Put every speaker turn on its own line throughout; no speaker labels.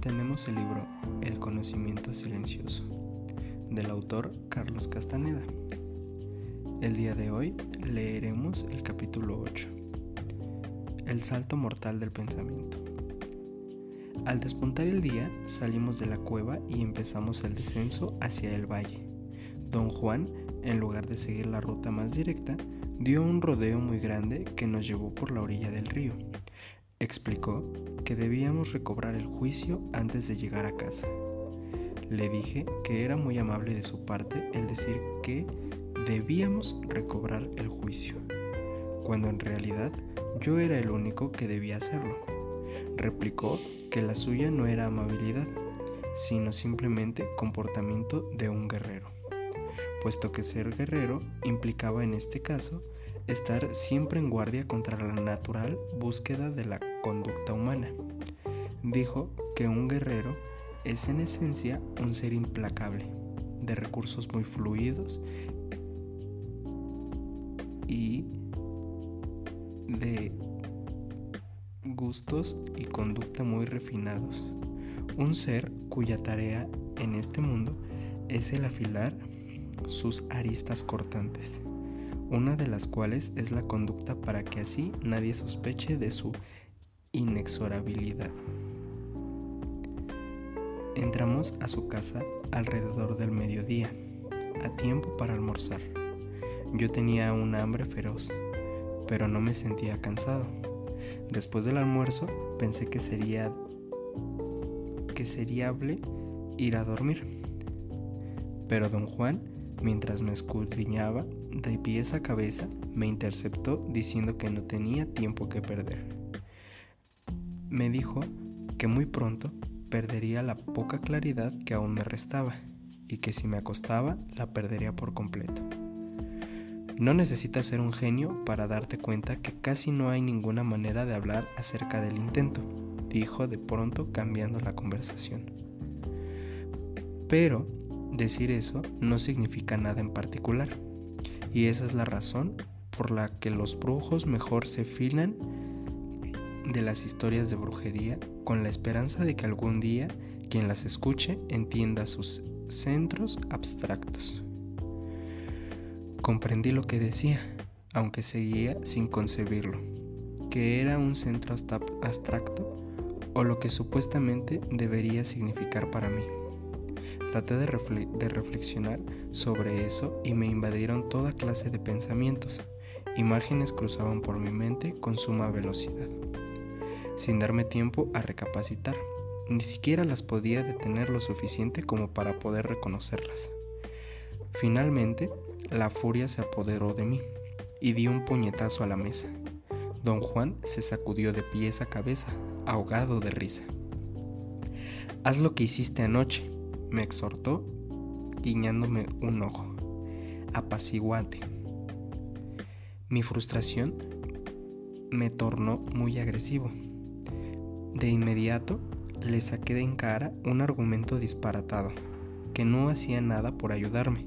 tenemos el libro El conocimiento silencioso del autor Carlos Castaneda. El día de hoy leeremos el capítulo 8, El salto mortal del pensamiento. Al despuntar el día salimos de la cueva y empezamos el descenso hacia el valle. Don Juan, en lugar de seguir la ruta más directa, dio un rodeo muy grande que nos llevó por la orilla del río Explicó que debíamos recobrar el juicio antes de llegar a casa. Le dije que era muy amable de su parte el decir que debíamos recobrar el juicio, cuando en realidad yo era el único que debía hacerlo. Replicó que la suya no era amabilidad, sino simplemente comportamiento de un guerrero, puesto que ser guerrero implicaba en este caso estar siempre en guardia contra la natural búsqueda de la conducta humana. Dijo que un guerrero es en esencia un ser implacable, de recursos muy fluidos y de gustos y conducta muy refinados. Un ser cuya tarea en este mundo es el afilar sus aristas cortantes una de las cuales es la conducta para que así nadie sospeche de su inexorabilidad. Entramos a su casa alrededor del mediodía, a tiempo para almorzar. Yo tenía una hambre feroz, pero no me sentía cansado. Después del almuerzo pensé que sería que seriable ir a dormir. Pero don Juan, mientras me escudriñaba, de pies a cabeza, me interceptó diciendo que no tenía tiempo que perder. Me dijo que muy pronto perdería la poca claridad que aún me restaba y que si me acostaba la perdería por completo. No necesitas ser un genio para darte cuenta que casi no hay ninguna manera de hablar acerca del intento, dijo de pronto cambiando la conversación. Pero decir eso no significa nada en particular y esa es la razón por la que los brujos mejor se filan de las historias de brujería con la esperanza de que algún día quien las escuche entienda sus centros abstractos. Comprendí lo que decía, aunque seguía sin concebirlo, que era un centro abstracto o lo que supuestamente debería significar para mí. Traté de, reflexionar sobre eso y me invadieron toda clase de pensamientos. Imágenes cruzaban por mi mente con suma velocidad, sin darme tiempo a recapacitar. Ni siquiera las podía detener lo suficiente como para poder reconocerlas. Finalmente, la furia se apoderó de mí y di un puñetazo a la mesa. Don Juan se sacudió de pies a cabeza, ahogado de risa. Haz lo que hiciste anoche, me exhortó, guiñándome un ojo. Apaciguate. Mi frustración me tornó muy agresivo. De inmediato le saqué de en cara un argumento disparatado, que no hacía nada por ayudarme.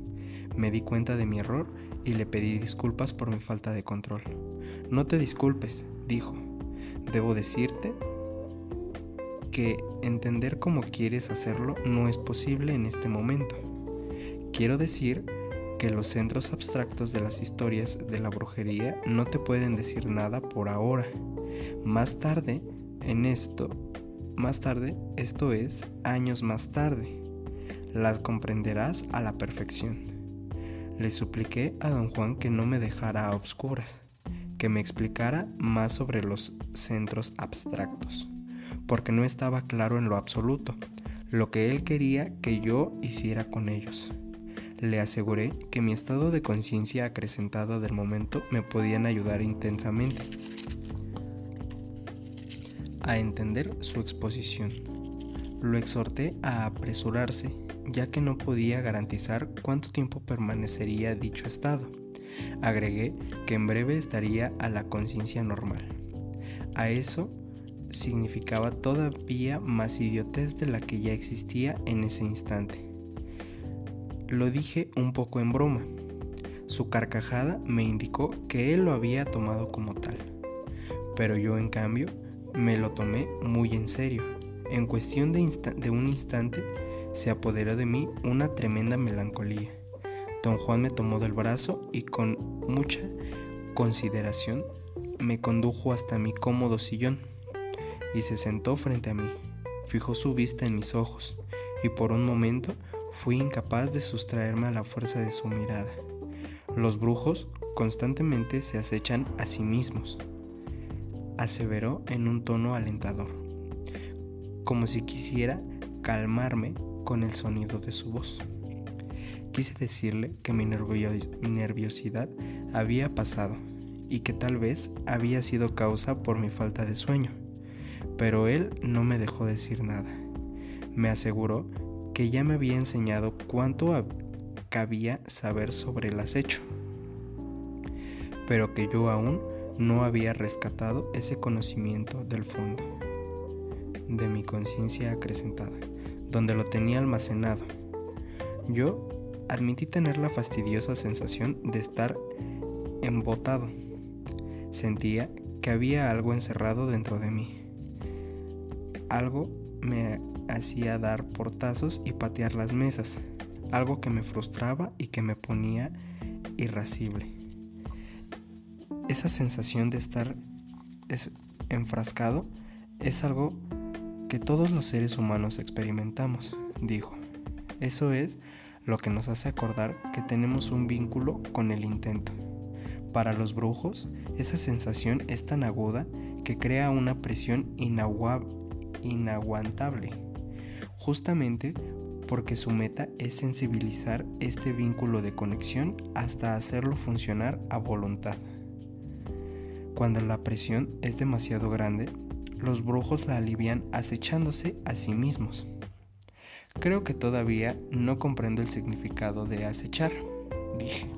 Me di cuenta de mi error y le pedí disculpas por mi falta de control. No te disculpes, dijo. Debo decirte que entender cómo quieres hacerlo no es posible en este momento. Quiero decir que los centros abstractos de las historias de la brujería no te pueden decir nada por ahora. Más tarde, en esto, más tarde, esto es años más tarde, las comprenderás a la perfección. Le supliqué a don Juan que no me dejara a obscuras, que me explicara más sobre los centros abstractos porque no estaba claro en lo absoluto lo que él quería que yo hiciera con ellos. Le aseguré que mi estado de conciencia acrecentado del momento me podían ayudar intensamente a entender su exposición. Lo exhorté a apresurarse, ya que no podía garantizar cuánto tiempo permanecería dicho estado. Agregué que en breve estaría a la conciencia normal. A eso significaba todavía más idiotez de la que ya existía en ese instante. Lo dije un poco en broma. Su carcajada me indicó que él lo había tomado como tal. Pero yo en cambio me lo tomé muy en serio. En cuestión de, de un instante se apoderó de mí una tremenda melancolía. Don Juan me tomó del brazo y con mucha consideración me condujo hasta mi cómodo sillón y se sentó frente a mí. Fijó su vista en mis ojos y por un momento fui incapaz de sustraerme a la fuerza de su mirada. Los brujos constantemente se acechan a sí mismos, aseveró en un tono alentador, como si quisiera calmarme con el sonido de su voz. Quise decirle que mi nerviosidad había pasado y que tal vez había sido causa por mi falta de sueño, pero él no me dejó decir nada. Me aseguró que ya me había enseñado cuánto cabía saber sobre el acecho, pero que yo aún no había rescatado ese conocimiento del fondo de mi conciencia acrecentada, donde lo tenía almacenado. Yo admití tener la fastidiosa sensación de estar embotado. Sentía que había algo encerrado dentro de mí. Algo me hacía dar portazos y patear las mesas, algo que me frustraba y que me ponía irascible. Esa sensación de estar enfrascado es algo que todos los seres humanos experimentamos, dijo. Eso es lo que nos hace acordar que tenemos un vínculo con el intento. Para los brujos, esa sensación es tan aguda que crea una presión inaguantable justamente porque su meta es sensibilizar este vínculo de conexión hasta hacerlo funcionar a voluntad. Cuando la presión es demasiado grande, los brujos la alivian acechándose a sí mismos. Creo que todavía no comprendo el significado de acechar, dije.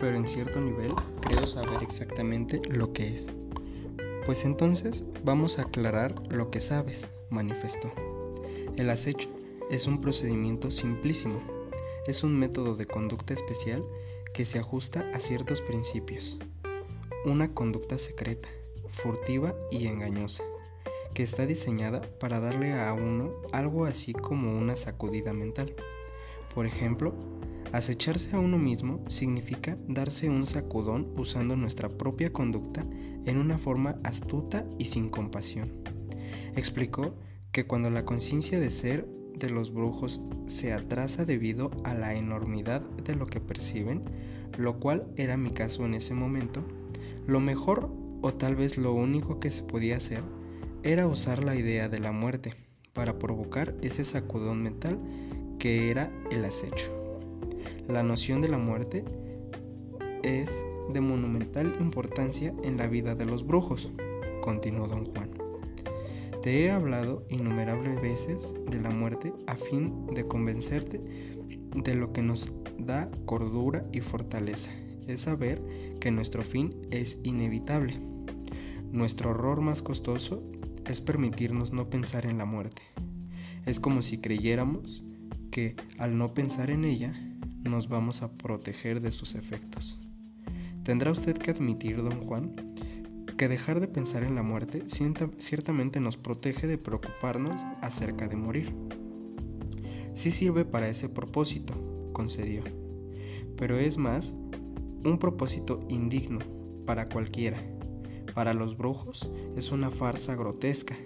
Pero en cierto nivel creo saber exactamente lo que es. Pues entonces vamos a aclarar lo que sabes, manifestó. El acecho es un procedimiento simplísimo. Es un método de conducta especial que se ajusta a ciertos principios. Una conducta secreta, furtiva y engañosa, que está diseñada para darle a uno algo así como una sacudida mental. Por ejemplo, Acecharse a uno mismo significa darse un sacudón usando nuestra propia conducta en una forma astuta y sin compasión. Explicó que cuando la conciencia de ser de los brujos se atrasa debido a la enormidad de lo que perciben, lo cual era mi caso en ese momento, lo mejor o tal vez lo único que se podía hacer era usar la idea de la muerte para provocar ese sacudón mental que era el acecho. La noción de la muerte es de monumental importancia en la vida de los brujos, continuó don Juan. Te he hablado innumerables veces de la muerte a fin de convencerte de lo que nos da cordura y fortaleza, es saber que nuestro fin es inevitable. Nuestro horror más costoso es permitirnos no pensar en la muerte. Es como si creyéramos que al no pensar en ella nos vamos a proteger de sus efectos. Tendrá usted que admitir, don Juan, que dejar de pensar en la muerte ciertamente nos protege de preocuparnos acerca de morir. Sí sirve para ese propósito, concedió, pero es más un propósito indigno para cualquiera. Para los brujos es una farsa grotesca.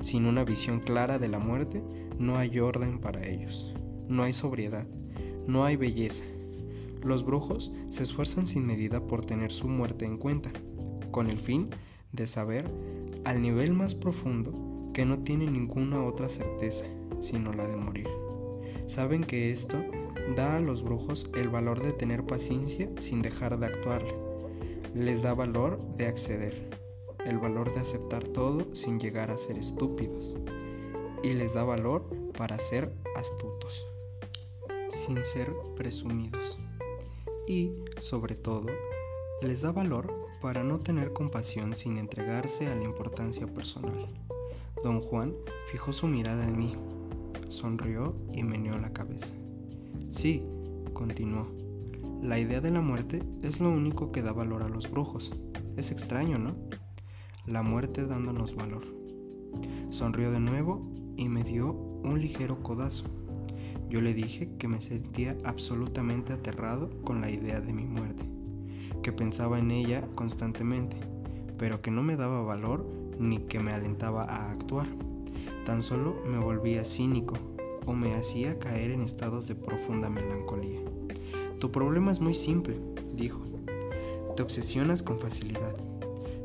Sin una visión clara de la muerte, no hay orden para ellos, no hay sobriedad, no hay belleza. Los brujos se esfuerzan sin medida por tener su muerte en cuenta, con el fin de saber, al nivel más profundo, que no tienen ninguna otra certeza, sino la de morir. Saben que esto da a los brujos el valor de tener paciencia sin dejar de actuar. Les da valor de acceder, el valor de aceptar todo sin llegar a ser estúpidos. Y les da valor para ser astutos sin ser presumidos. Y, sobre todo, les da valor para no tener compasión sin entregarse a la importancia personal. Don Juan fijó su mirada en mí, sonrió y meneó la cabeza. Sí, continuó, la idea de la muerte es lo único que da valor a los brujos. Es extraño, ¿no? La muerte dándonos valor. Sonrió de nuevo y me dio un ligero codazo. Yo le dije que me sentía absolutamente aterrado con la idea de mi muerte, que pensaba en ella constantemente, pero que no me daba valor ni que me alentaba a actuar. Tan solo me volvía cínico o me hacía caer en estados de profunda melancolía. Tu problema es muy simple, dijo. Te obsesionas con facilidad.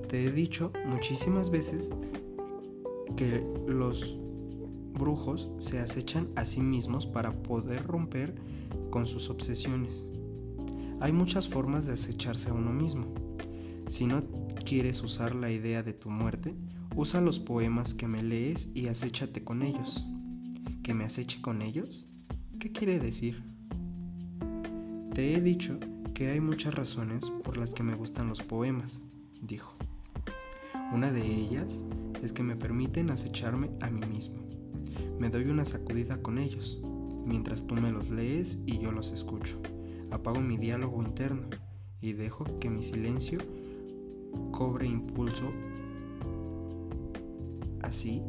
Te he dicho muchísimas veces que los brujos se acechan a sí mismos para poder romper con sus obsesiones. Hay muchas formas de acecharse a uno mismo. Si no quieres usar la idea de tu muerte, usa los poemas que me lees y acéchate con ellos. ¿Que me aceche con ellos? ¿Qué quiere decir? Te he dicho que hay muchas razones por las que me gustan los poemas, dijo. Una de ellas es que me permiten acecharme a mí mismo. Me doy una sacudida con ellos, mientras tú me los lees y yo los escucho. Apago mi diálogo interno y dejo que mi silencio cobre impulso. Así,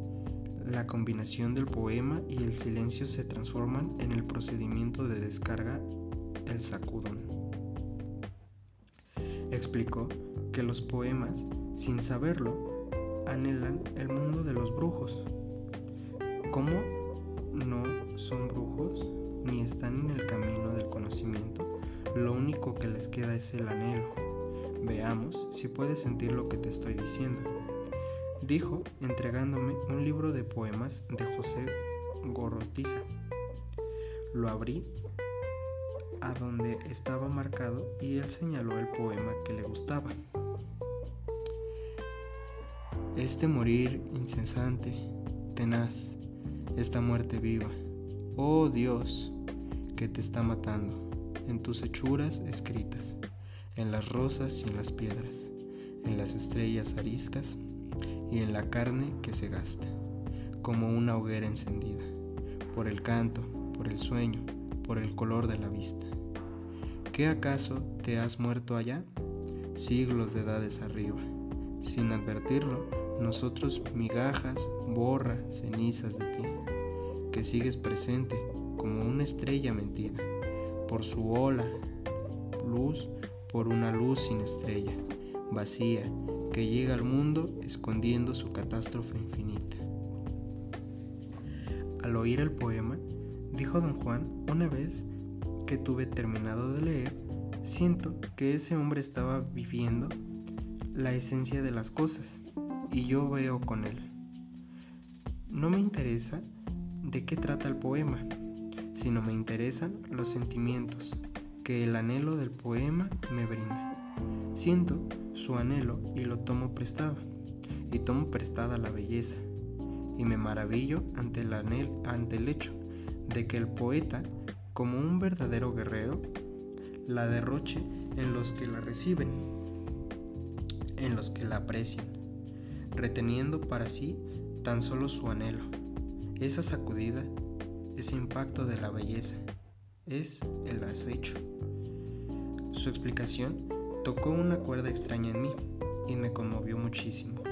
la combinación del poema y el silencio se transforman en el procedimiento de descarga, el sacudón. Explicó que los poemas, sin saberlo, anhelan el mundo de los brujos, ¿Cómo no son brujos ni están en el camino del conocimiento? Lo único que les queda es el anhelo. Veamos si puedes sentir lo que te estoy diciendo. Dijo entregándome un libro de poemas de José Gorostiza. Lo abrí a donde estaba marcado y él señaló el poema que le gustaba. Este morir incesante, tenaz, esta muerte viva. Oh Dios, que te está matando, en tus hechuras escritas, en las rosas y en las piedras, en las estrellas ariscas y en la carne que se gasta, como una hoguera encendida, por el canto, por el sueño, por el color de la vista. ¿Qué acaso te has muerto allá? Siglos de edades arriba. Sin advertirlo, nosotros migajas, borra, cenizas de ti, que sigues presente como una estrella mentida, por su ola, luz por una luz sin estrella, vacía, que llega al mundo escondiendo su catástrofe infinita. Al oír el poema, dijo don Juan una vez que tuve terminado de leer, siento que ese hombre estaba viviendo la esencia de las cosas y yo veo con él. No me interesa de qué trata el poema, sino me interesan los sentimientos que el anhelo del poema me brinda. Siento su anhelo y lo tomo prestado, y tomo prestada la belleza, y me maravillo ante el, ante el hecho de que el poeta, como un verdadero guerrero, la derroche en los que la reciben, en los que la aprecian reteniendo para sí tan solo su anhelo. Esa sacudida, ese impacto de la belleza, es el acecho. Su explicación tocó una cuerda extraña en mí y me conmovió muchísimo.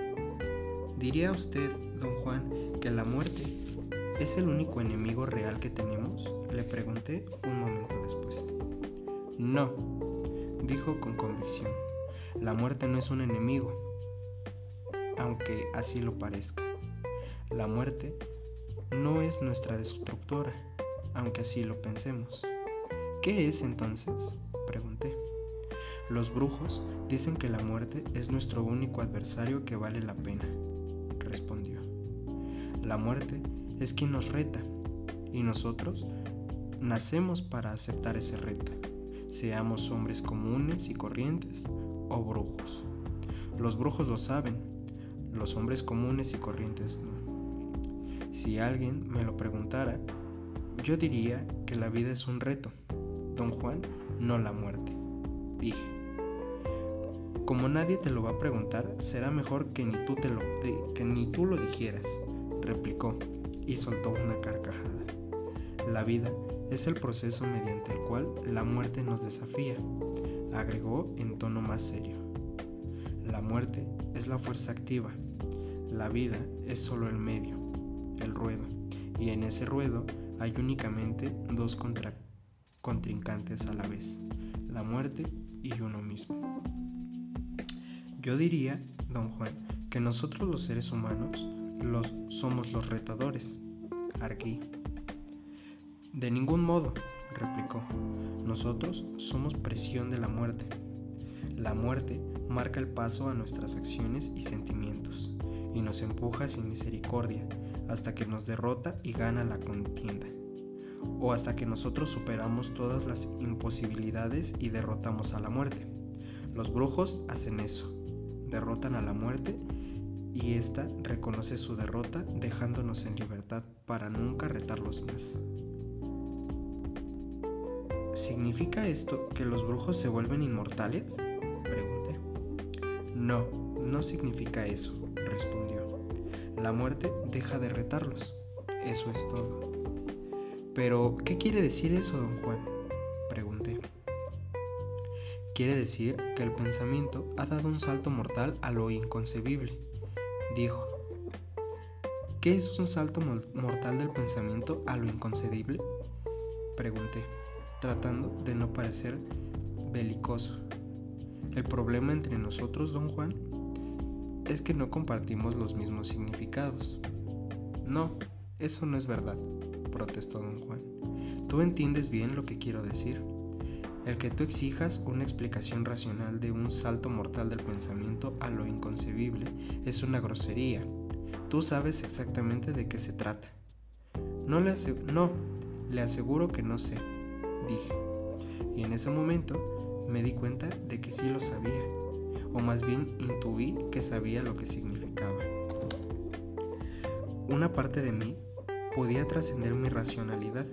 ¿Diría usted, don Juan, que la muerte es el único enemigo real que tenemos? Le pregunté un momento después. No, dijo con convicción. La muerte no es un enemigo, aunque así lo parezca. La muerte no es nuestra destructora, aunque así lo pensemos. ¿Qué es entonces? pregunté. Los brujos dicen que la muerte es nuestro único adversario que vale la pena, respondió. La muerte es quien nos reta y nosotros nacemos para aceptar ese reto, seamos hombres comunes y corrientes o brujos. Los brujos lo saben los hombres comunes y corrientes no. Si alguien me lo preguntara, yo diría que la vida es un reto, don Juan, no la muerte. Dije. Como nadie te lo va a preguntar, será mejor que ni tú, te lo, que ni tú lo dijeras, replicó y soltó una carcajada. La vida es el proceso mediante el cual la muerte nos desafía, agregó en tono más serio. La muerte es la fuerza activa, la vida es solo el medio, el ruedo, y en ese ruedo hay únicamente dos contrincantes a la vez, la muerte y uno mismo. Yo diría, don Juan, que nosotros los seres humanos los, somos los retadores. Aquí. De ningún modo, replicó. Nosotros somos presión de la muerte. La muerte marca el paso a nuestras acciones y sentimientos, y nos empuja sin misericordia hasta que nos derrota y gana la contienda, o hasta que nosotros superamos todas las imposibilidades y derrotamos a la muerte. Los brujos hacen eso, derrotan a la muerte y ésta reconoce su derrota dejándonos en libertad para nunca retarlos más. ¿Significa esto que los brujos se vuelven inmortales? Pregunté. No, no significa eso, respondió. La muerte deja de retarlos. Eso es todo. Pero, ¿qué quiere decir eso, don Juan? Pregunté. Quiere decir que el pensamiento ha dado un salto mortal a lo inconcebible, dijo. ¿Qué es un salto mortal del pensamiento a lo inconcebible? Pregunté, tratando de no parecer belicoso. El problema entre nosotros, don Juan, es que no compartimos los mismos significados. No, eso no es verdad, protestó don Juan. Tú entiendes bien lo que quiero decir. El que tú exijas una explicación racional de un salto mortal del pensamiento a lo inconcebible es una grosería. Tú sabes exactamente de qué se trata. No le, no, le aseguro que no sé, dije. Y en ese momento me di cuenta de que sí lo sabía, o más bien intuí que sabía lo que significaba. Una parte de mí podía trascender mi racionalidad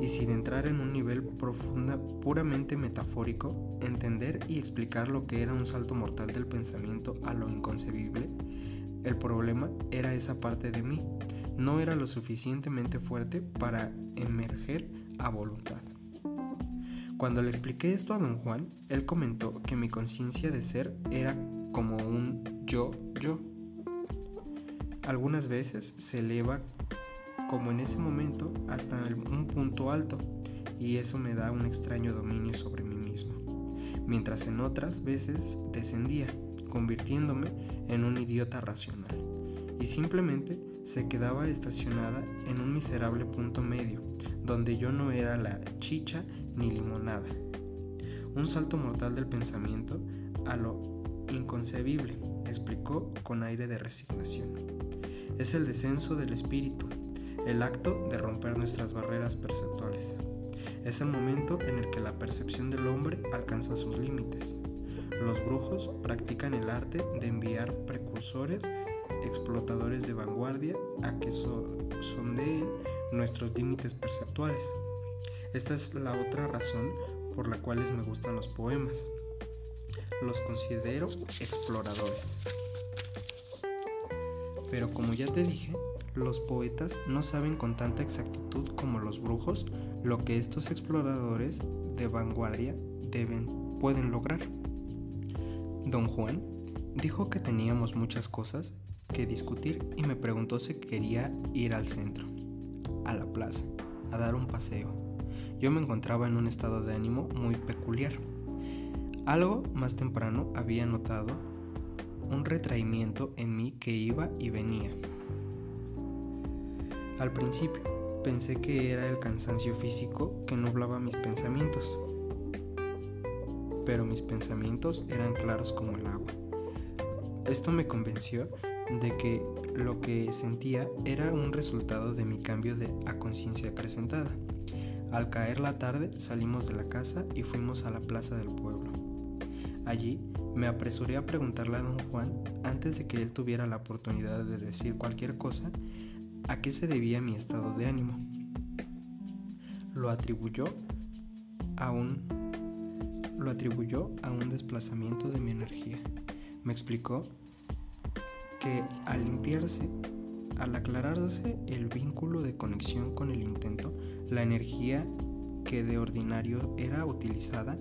y sin entrar en un nivel profunda puramente metafórico, entender y explicar lo que era un salto mortal del pensamiento a lo inconcebible, el problema era esa parte de mí, no era lo suficientemente fuerte para emerger a voluntad. Cuando le expliqué esto a don Juan, él comentó que mi conciencia de ser era como un yo-yo. Algunas veces se eleva como en ese momento hasta un punto alto y eso me da un extraño dominio sobre mí mismo, mientras en otras veces descendía, convirtiéndome en un idiota racional, y simplemente se quedaba estacionada en un miserable punto medio, donde yo no era la chicha ni limonada. Un salto mortal del pensamiento a lo inconcebible, explicó con aire de resignación. Es el descenso del espíritu, el acto de romper nuestras barreras perceptuales. Es el momento en el que la percepción del hombre alcanza sus límites. Los brujos practican el arte de enviar precursores, explotadores de vanguardia, a que sondeen nuestros límites perceptuales. Esta es la otra razón por la cual me gustan los poemas. Los considero exploradores. Pero como ya te dije, los poetas no saben con tanta exactitud como los brujos lo que estos exploradores de vanguardia deben pueden lograr. Don Juan dijo que teníamos muchas cosas que discutir y me preguntó si quería ir al centro, a la plaza, a dar un paseo. Yo me encontraba en un estado de ánimo muy peculiar. Algo más temprano había notado un retraimiento en mí que iba y venía. Al principio pensé que era el cansancio físico que nublaba mis pensamientos, pero mis pensamientos eran claros como el agua. Esto me convenció de que lo que sentía era un resultado de mi cambio de a conciencia acrecentada. Al caer la tarde salimos de la casa y fuimos a la plaza del pueblo. Allí me apresuré a preguntarle a don Juan, antes de que él tuviera la oportunidad de decir cualquier cosa, ¿A qué se debía mi estado de ánimo? Lo atribuyó a un lo atribuyó a un desplazamiento de mi energía. Me explicó que al limpiarse, al aclararse el vínculo de conexión con el intento, la energía que de ordinario era utilizada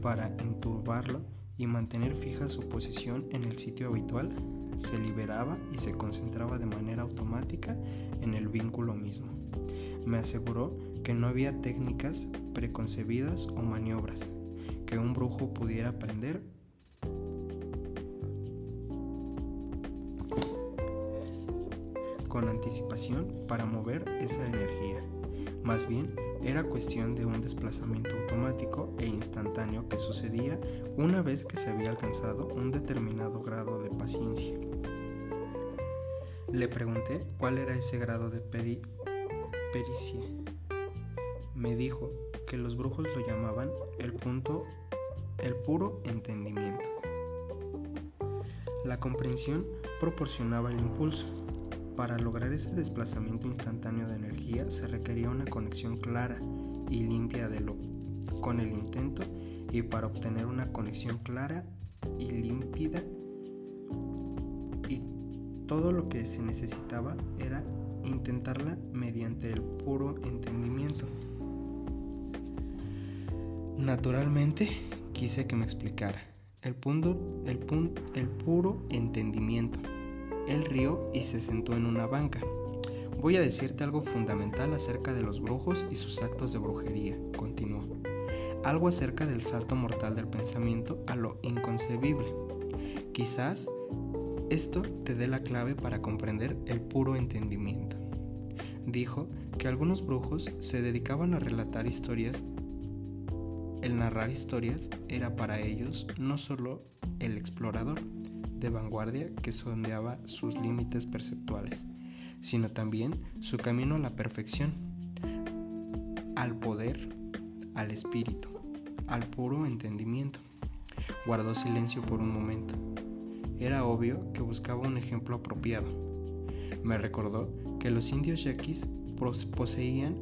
para enturbarlo y mantener fija su posición en el sitio habitual, se liberaba y se concentraba de manera automática en el vínculo mismo. Me aseguró que no había técnicas preconcebidas o maniobras que un brujo pudiera aprender con anticipación para mover esa energía. Más bien, era cuestión de un desplazamiento automático e instantáneo que sucedía una vez que se había alcanzado un determinado grado de paciencia. Le pregunté cuál era ese grado de pericia. Me dijo que los brujos lo llamaban el punto, el puro entendimiento. La comprensión proporcionaba el impulso, para lograr ese desplazamiento instantáneo de energía se requería una conexión clara y limpia de lo, con el intento y para obtener una conexión clara y límpida y todo lo que se necesitaba era intentarla mediante el puro entendimiento. Naturalmente quise que me explicara el punto, el, el puro entendimiento él rió y se sentó en una banca. Voy a decirte algo fundamental acerca de los brujos y sus actos de brujería, continuó. Algo acerca del salto mortal del pensamiento a lo inconcebible. Quizás esto te dé la clave para comprender el puro entendimiento. Dijo que algunos brujos se dedicaban a relatar historias. El narrar historias era para ellos no solo el explorador, de vanguardia que sondeaba sus límites perceptuales, sino también su camino a la perfección, al poder, al espíritu, al puro entendimiento. Guardó silencio por un momento. Era obvio que buscaba un ejemplo apropiado. Me recordó que los indios yaquis poseían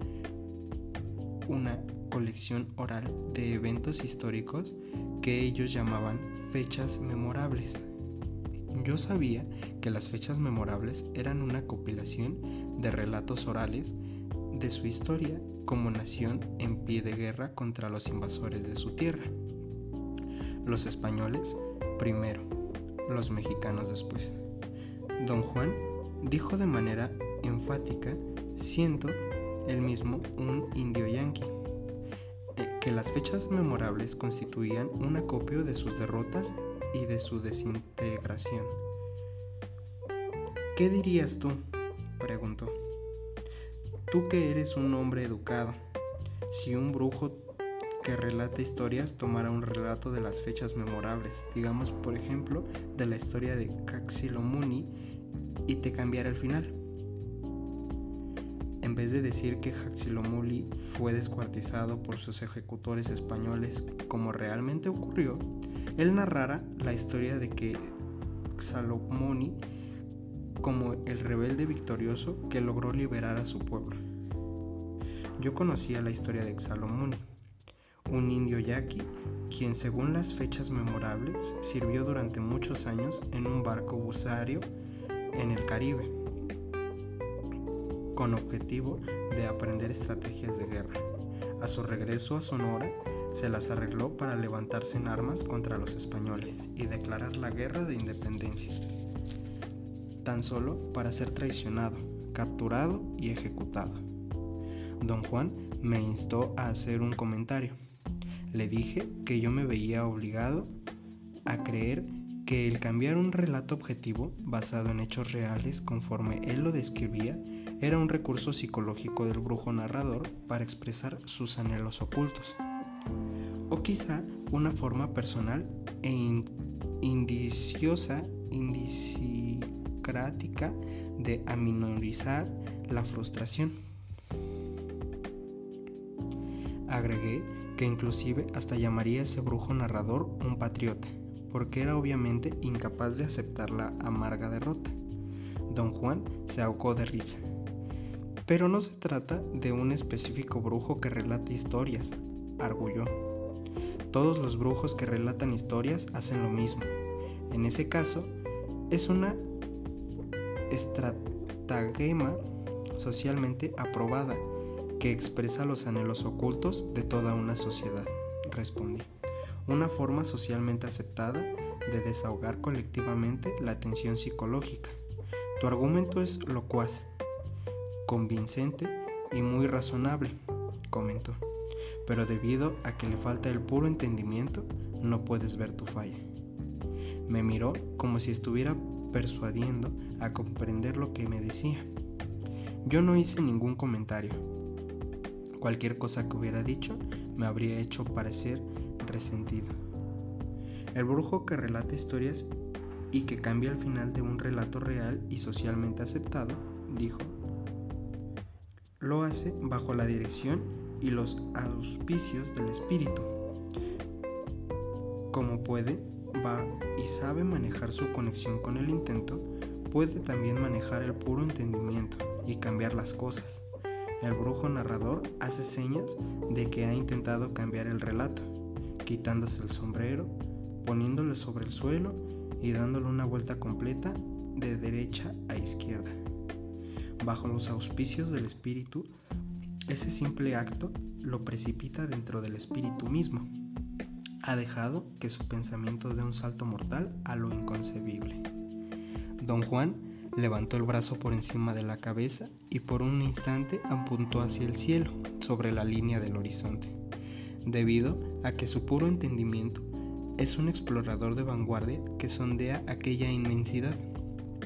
una colección oral de eventos históricos que ellos llamaban fechas memorables. Yo sabía que las fechas memorables eran una compilación de relatos orales de su historia como nación en pie de guerra contra los invasores de su tierra. Los españoles primero, los mexicanos después. Don Juan dijo de manera enfática, siendo él mismo un indio yanqui, eh, que las fechas memorables constituían un acopio de sus derrotas y de su desintegración. ¿Qué dirías tú? preguntó. Tú que eres un hombre educado, si un brujo que relata historias tomara un relato de las fechas memorables, digamos por ejemplo de la historia de Caxilomuni, y te cambiara el final. En vez de decir que Caxilomuni fue descuartizado por sus ejecutores españoles como realmente ocurrió, él narrara la historia de que Salomoni como el rebelde victorioso que logró liberar a su pueblo. Yo conocía la historia de Xalomuni, un indio yaqui quien según las fechas memorables sirvió durante muchos años en un barco buceario en el Caribe, con objetivo de aprender estrategias de guerra. A su regreso a Sonora, se las arregló para levantarse en armas contra los españoles y declarar la guerra de independencia, tan solo para ser traicionado, capturado y ejecutado. Don Juan me instó a hacer un comentario. Le dije que yo me veía obligado a creer que el cambiar un relato objetivo basado en hechos reales conforme él lo describía era un recurso psicológico del brujo narrador para expresar sus anhelos ocultos o quizá una forma personal e indiciosa, indicicrática de aminorizar la frustración. Agregué que inclusive hasta llamaría a ese brujo narrador un patriota, porque era obviamente incapaz de aceptar la amarga derrota. Don Juan se ahogó de risa. Pero no se trata de un específico brujo que relate historias, arguyó. Todos los brujos que relatan historias hacen lo mismo. En ese caso, es una estratagema socialmente aprobada que expresa los anhelos ocultos de toda una sociedad, respondí. una forma socialmente aceptada de desahogar colectivamente la tensión psicológica. Tu argumento es locuaz, convincente y muy razonable, comentó, pero debido a que le falta el puro entendimiento, no puedes ver tu falla. Me miró como si estuviera persuadiendo a comprender lo que me decía. Yo no hice ningún comentario. Cualquier cosa que hubiera dicho me habría hecho parecer resentido. El brujo que relata historias y que cambia el final de un relato real y socialmente aceptado, dijo, lo hace bajo la dirección y los auspicios del espíritu. Como puede, va y sabe manejar su conexión con el intento, puede también manejar el puro entendimiento y cambiar las cosas. El brujo narrador hace señas de que ha intentado cambiar el relato, quitándose el sombrero, poniéndole sobre el suelo y dándole una vuelta completa de derecha a izquierda. Bajo los auspicios del espíritu, ese simple acto lo precipita dentro del espíritu mismo. Ha dejado que su pensamiento dé un salto mortal a lo inconcebible. Don Juan levantó el brazo por encima de la cabeza y por un instante apuntó hacia el cielo, sobre la línea del horizonte, debido a que su puro entendimiento es un explorador de vanguardia que sondea aquella inmensidad,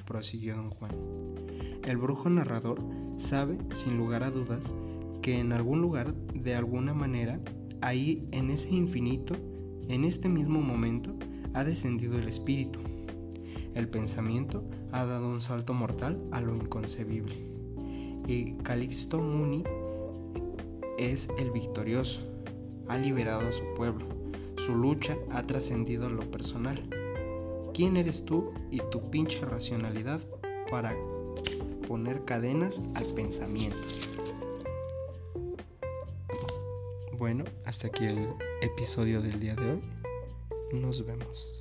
prosiguió don Juan. El brujo narrador sabe, sin lugar a dudas, que en algún lugar, de alguna manera, ahí en ese infinito, en este mismo momento, ha descendido el espíritu. El pensamiento ha dado un salto mortal a lo inconcebible. Y Calixto Muni es el victorioso, ha liberado a su pueblo su lucha ha trascendido lo personal. ¿Quién eres tú y tu pinche racionalidad para poner cadenas al pensamiento? Bueno, hasta aquí el episodio del día de hoy. Nos vemos.